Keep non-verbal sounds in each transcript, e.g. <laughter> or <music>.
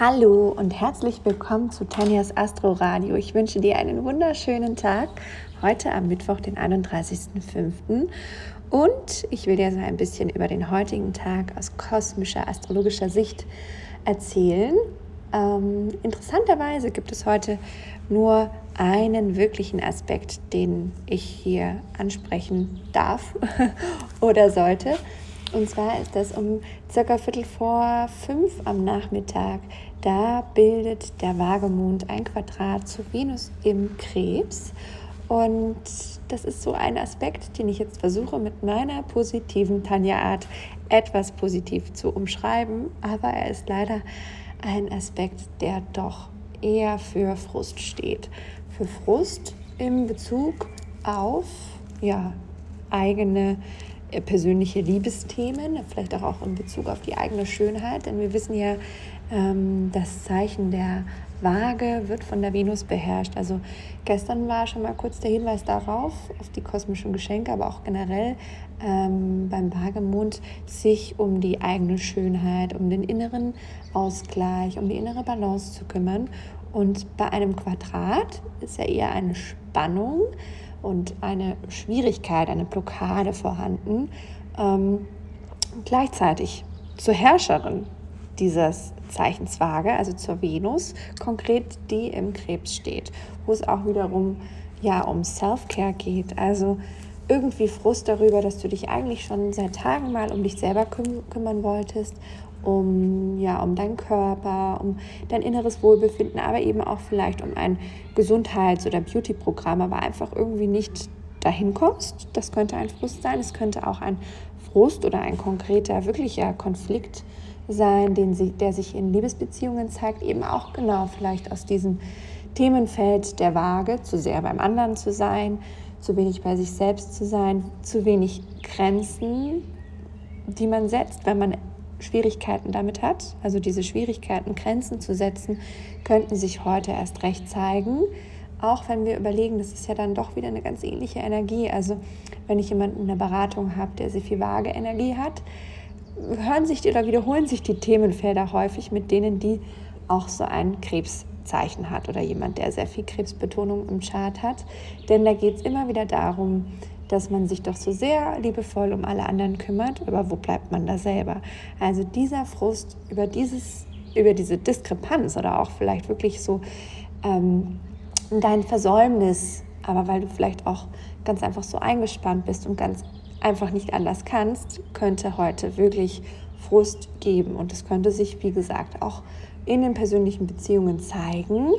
Hallo und herzlich willkommen zu Tanjas Astro Radio. Ich wünsche dir einen wunderschönen Tag heute am Mittwoch, den 31.05. Und ich will dir so ein bisschen über den heutigen Tag aus kosmischer, astrologischer Sicht erzählen. Ähm, interessanterweise gibt es heute nur einen wirklichen Aspekt, den ich hier ansprechen darf <laughs> oder sollte. Und zwar ist das um circa Viertel vor fünf am Nachmittag. Da bildet der Wagemond ein Quadrat zu Venus im Krebs. Und das ist so ein Aspekt, den ich jetzt versuche mit meiner positiven Tanja-Art etwas positiv zu umschreiben. Aber er ist leider ein Aspekt, der doch eher für Frust steht. Für Frust im Bezug auf ja, eigene persönliche Liebesthemen, vielleicht auch, auch in Bezug auf die eigene Schönheit, denn wir wissen ja, ähm, das Zeichen der Waage wird von der Venus beherrscht. Also gestern war schon mal kurz der Hinweis darauf, auf die kosmischen Geschenke, aber auch generell ähm, beim Waagemond sich um die eigene Schönheit, um den inneren Ausgleich, um die innere Balance zu kümmern. Und bei einem Quadrat ist ja eher eine Spannung und eine Schwierigkeit, eine Blockade vorhanden. Ähm, gleichzeitig zur Herrscherin dieses Zeichens Waage, also zur Venus, konkret die im Krebs steht, wo es auch wiederum ja um Self-Care geht, also irgendwie Frust darüber, dass du dich eigentlich schon seit Tagen mal um dich selber küm kümmern wolltest, um ja um deinen Körper, um dein inneres Wohlbefinden, aber eben auch vielleicht um ein Gesundheits- oder Beauty-Programm, aber einfach irgendwie nicht dahin kommst. Das könnte ein Frust sein. Es könnte auch ein Frust oder ein konkreter, wirklicher Konflikt sein den sie, der sich in Liebesbeziehungen zeigt, eben auch genau vielleicht aus diesem Themenfeld der Waage, zu sehr beim anderen zu sein, zu wenig bei sich selbst zu sein, zu wenig Grenzen, die man setzt, wenn man Schwierigkeiten damit hat. Also diese Schwierigkeiten, Grenzen zu setzen, könnten sich heute erst recht zeigen. Auch wenn wir überlegen, das ist ja dann doch wieder eine ganz ähnliche Energie. Also wenn ich jemanden in der Beratung habe, der sehr viel vage Energie hat, hören sich oder wiederholen sich die Themenfelder häufig mit denen, die auch so ein Krebszeichen hat oder jemand, der sehr viel Krebsbetonung im Chart hat. Denn da geht es immer wieder darum, dass man sich doch so sehr liebevoll um alle anderen kümmert, aber wo bleibt man da selber? Also dieser Frust über dieses, über diese Diskrepanz oder auch vielleicht wirklich so ähm, dein Versäumnis, aber weil du vielleicht auch ganz einfach so eingespannt bist und ganz einfach nicht anders kannst, könnte heute wirklich Frust geben. Und es könnte sich, wie gesagt, auch in den persönlichen Beziehungen zeigen.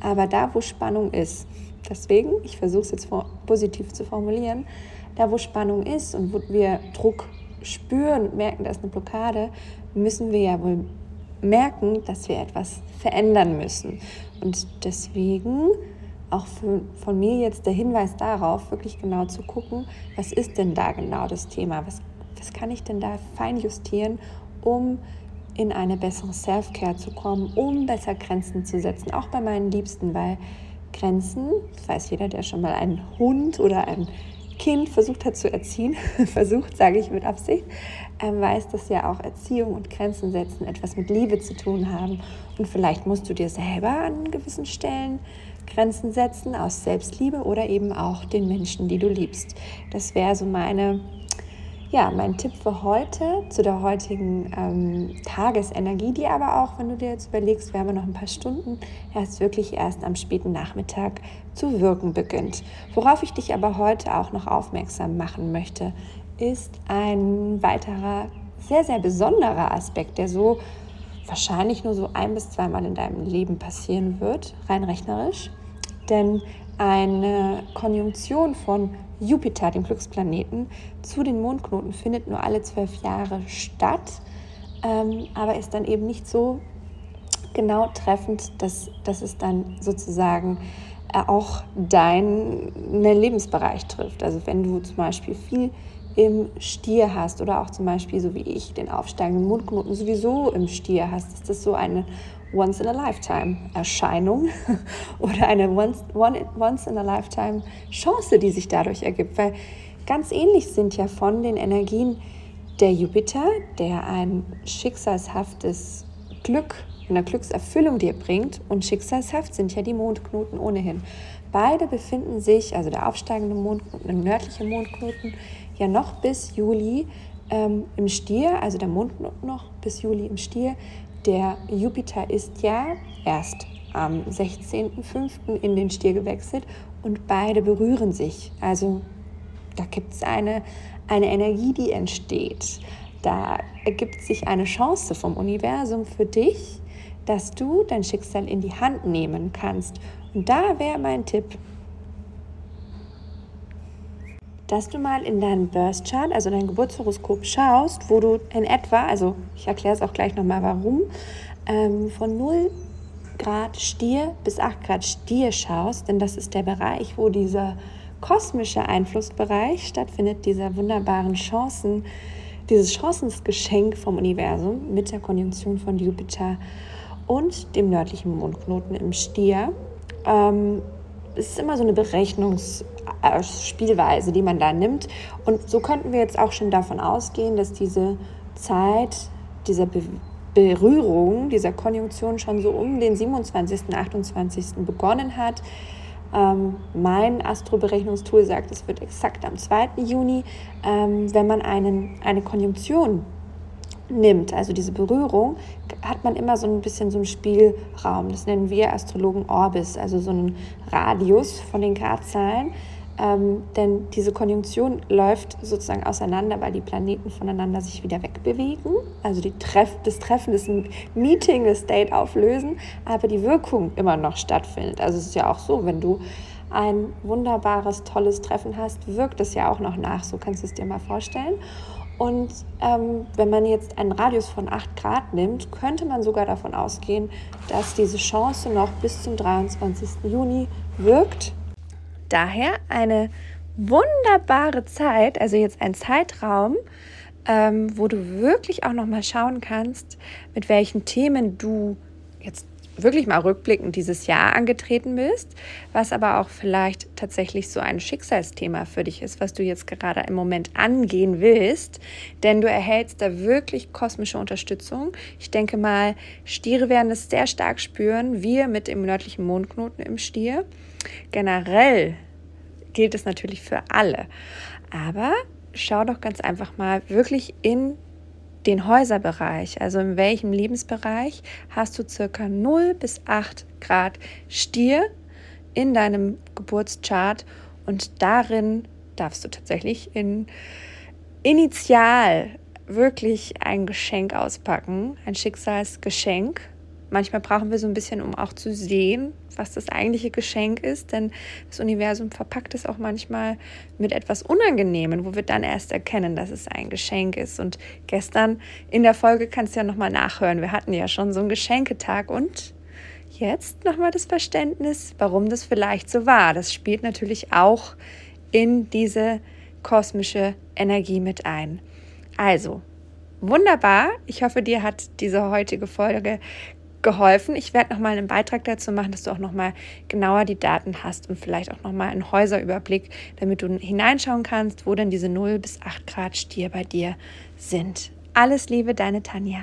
Aber da, wo Spannung ist, deswegen, ich versuche es jetzt positiv zu formulieren, da, wo Spannung ist und wo wir Druck spüren und merken, da ist eine Blockade, müssen wir ja wohl merken, dass wir etwas verändern müssen. Und deswegen auch von mir jetzt der Hinweis darauf, wirklich genau zu gucken, was ist denn da genau das Thema? Was, was kann ich denn da fein justieren, um in eine bessere Self-Care zu kommen, um besser Grenzen zu setzen, auch bei meinen Liebsten, weil Grenzen, das weiß jeder, der schon mal einen Hund oder ein Kind versucht hat zu erziehen, <laughs> versucht, sage ich mit Absicht, ähm, weiß, dass ja auch Erziehung und Grenzen setzen etwas mit Liebe zu tun haben. Und vielleicht musst du dir selber an gewissen Stellen Grenzen setzen aus Selbstliebe oder eben auch den Menschen, die du liebst. Das wäre so meine, ja, mein Tipp für heute, zu der heutigen ähm, Tagesenergie, die aber auch, wenn du dir jetzt überlegst, wir haben noch ein paar Stunden, erst wirklich erst am späten Nachmittag zu wirken beginnt. Worauf ich dich aber heute auch noch aufmerksam machen möchte, ist ein weiterer sehr, sehr besonderer Aspekt, der so wahrscheinlich nur so ein bis zweimal in deinem Leben passieren wird, rein rechnerisch. Denn eine Konjunktion von Jupiter, dem Glücksplaneten, zu den Mondknoten findet nur alle zwölf Jahre statt, ähm, aber ist dann eben nicht so genau treffend, dass, dass es dann sozusagen äh, auch deinen Lebensbereich trifft. Also wenn du zum Beispiel viel im Stier hast oder auch zum Beispiel so wie ich den aufsteigenden Mundknoten sowieso im Stier hast, ist das so eine Once-in-a-Lifetime-Erscheinung <laughs> oder eine Once-in-a-Lifetime-Chance, die sich dadurch ergibt. Weil ganz ähnlich sind ja von den Energien der Jupiter, der ein schicksalshaftes Glück der Glückserfüllung dir bringt. Und schicksalshaft sind ja die Mondknoten ohnehin. Beide befinden sich, also der aufsteigende Mondknoten der nördliche Mondknoten, ja noch bis Juli ähm, im Stier, also der Mondknoten noch bis Juli im Stier. Der Jupiter ist ja erst am 16.05. in den Stier gewechselt und beide berühren sich. Also da gibt es eine, eine Energie, die entsteht. Da ergibt sich eine Chance vom Universum für dich, dass du dein Schicksal in die Hand nehmen kannst und da wäre mein Tipp, dass du mal in deinen Birth Chart, also dein Geburtshoroskop schaust, wo du in etwa, also ich erkläre es auch gleich nochmal warum, ähm, von 0 Grad Stier bis 8 Grad Stier schaust, denn das ist der Bereich, wo dieser kosmische Einflussbereich stattfindet, dieser wunderbaren Chancen, dieses Chancensgeschenk vom Universum mit der Konjunktion von Jupiter und dem nördlichen Mondknoten im Stier. Ähm, es ist immer so eine Berechnungsspielweise, die man da nimmt. Und so könnten wir jetzt auch schon davon ausgehen, dass diese Zeit dieser Be Berührung, dieser Konjunktion schon so um den 27., 28. begonnen hat. Ähm, mein Astro-Berechnungstool sagt, es wird exakt am 2. Juni, ähm, wenn man einen, eine Konjunktion nimmt, also diese Berührung, hat man immer so ein bisschen so einen Spielraum. Das nennen wir Astrologen Orbis, also so einen Radius von den Gradzahlen. Ähm, denn diese Konjunktion läuft sozusagen auseinander, weil die Planeten voneinander sich wieder wegbewegen. Also Treff das Treffen, das Meeting, das Date auflösen, aber die Wirkung immer noch stattfindet. Also es ist ja auch so, wenn du ein wunderbares, tolles Treffen hast, wirkt es ja auch noch nach. So kannst du es dir mal vorstellen. Und ähm, wenn man jetzt einen Radius von 8 Grad nimmt, könnte man sogar davon ausgehen, dass diese Chance noch bis zum 23. Juni wirkt. Daher eine wunderbare Zeit, also jetzt ein Zeitraum, ähm, wo du wirklich auch noch mal schauen kannst, mit welchen Themen du jetzt wirklich mal rückblickend dieses Jahr angetreten bist, was aber auch vielleicht tatsächlich so ein Schicksalsthema für dich ist, was du jetzt gerade im Moment angehen willst, denn du erhältst da wirklich kosmische Unterstützung. Ich denke mal, Stiere werden es sehr stark spüren, wir mit dem nördlichen Mondknoten im Stier. Generell gilt es natürlich für alle, aber schau doch ganz einfach mal wirklich in den Häuserbereich, also in welchem Lebensbereich hast du circa 0 bis 8 Grad Stier in deinem Geburtschart und darin darfst du tatsächlich in initial wirklich ein Geschenk auspacken, ein Schicksalsgeschenk Manchmal brauchen wir so ein bisschen, um auch zu sehen, was das eigentliche Geschenk ist, denn das Universum verpackt es auch manchmal mit etwas Unangenehmen, wo wir dann erst erkennen, dass es ein Geschenk ist. Und gestern in der Folge kannst du ja nochmal nachhören. Wir hatten ja schon so einen Geschenketag und jetzt nochmal das Verständnis, warum das vielleicht so war. Das spielt natürlich auch in diese kosmische Energie mit ein. Also, wunderbar. Ich hoffe, dir hat diese heutige Folge geholfen. Ich werde nochmal einen Beitrag dazu machen, dass du auch nochmal genauer die Daten hast und vielleicht auch nochmal einen Häuserüberblick, damit du hineinschauen kannst, wo denn diese 0 bis 8 Grad Stier bei dir sind. Alles Liebe, deine Tanja.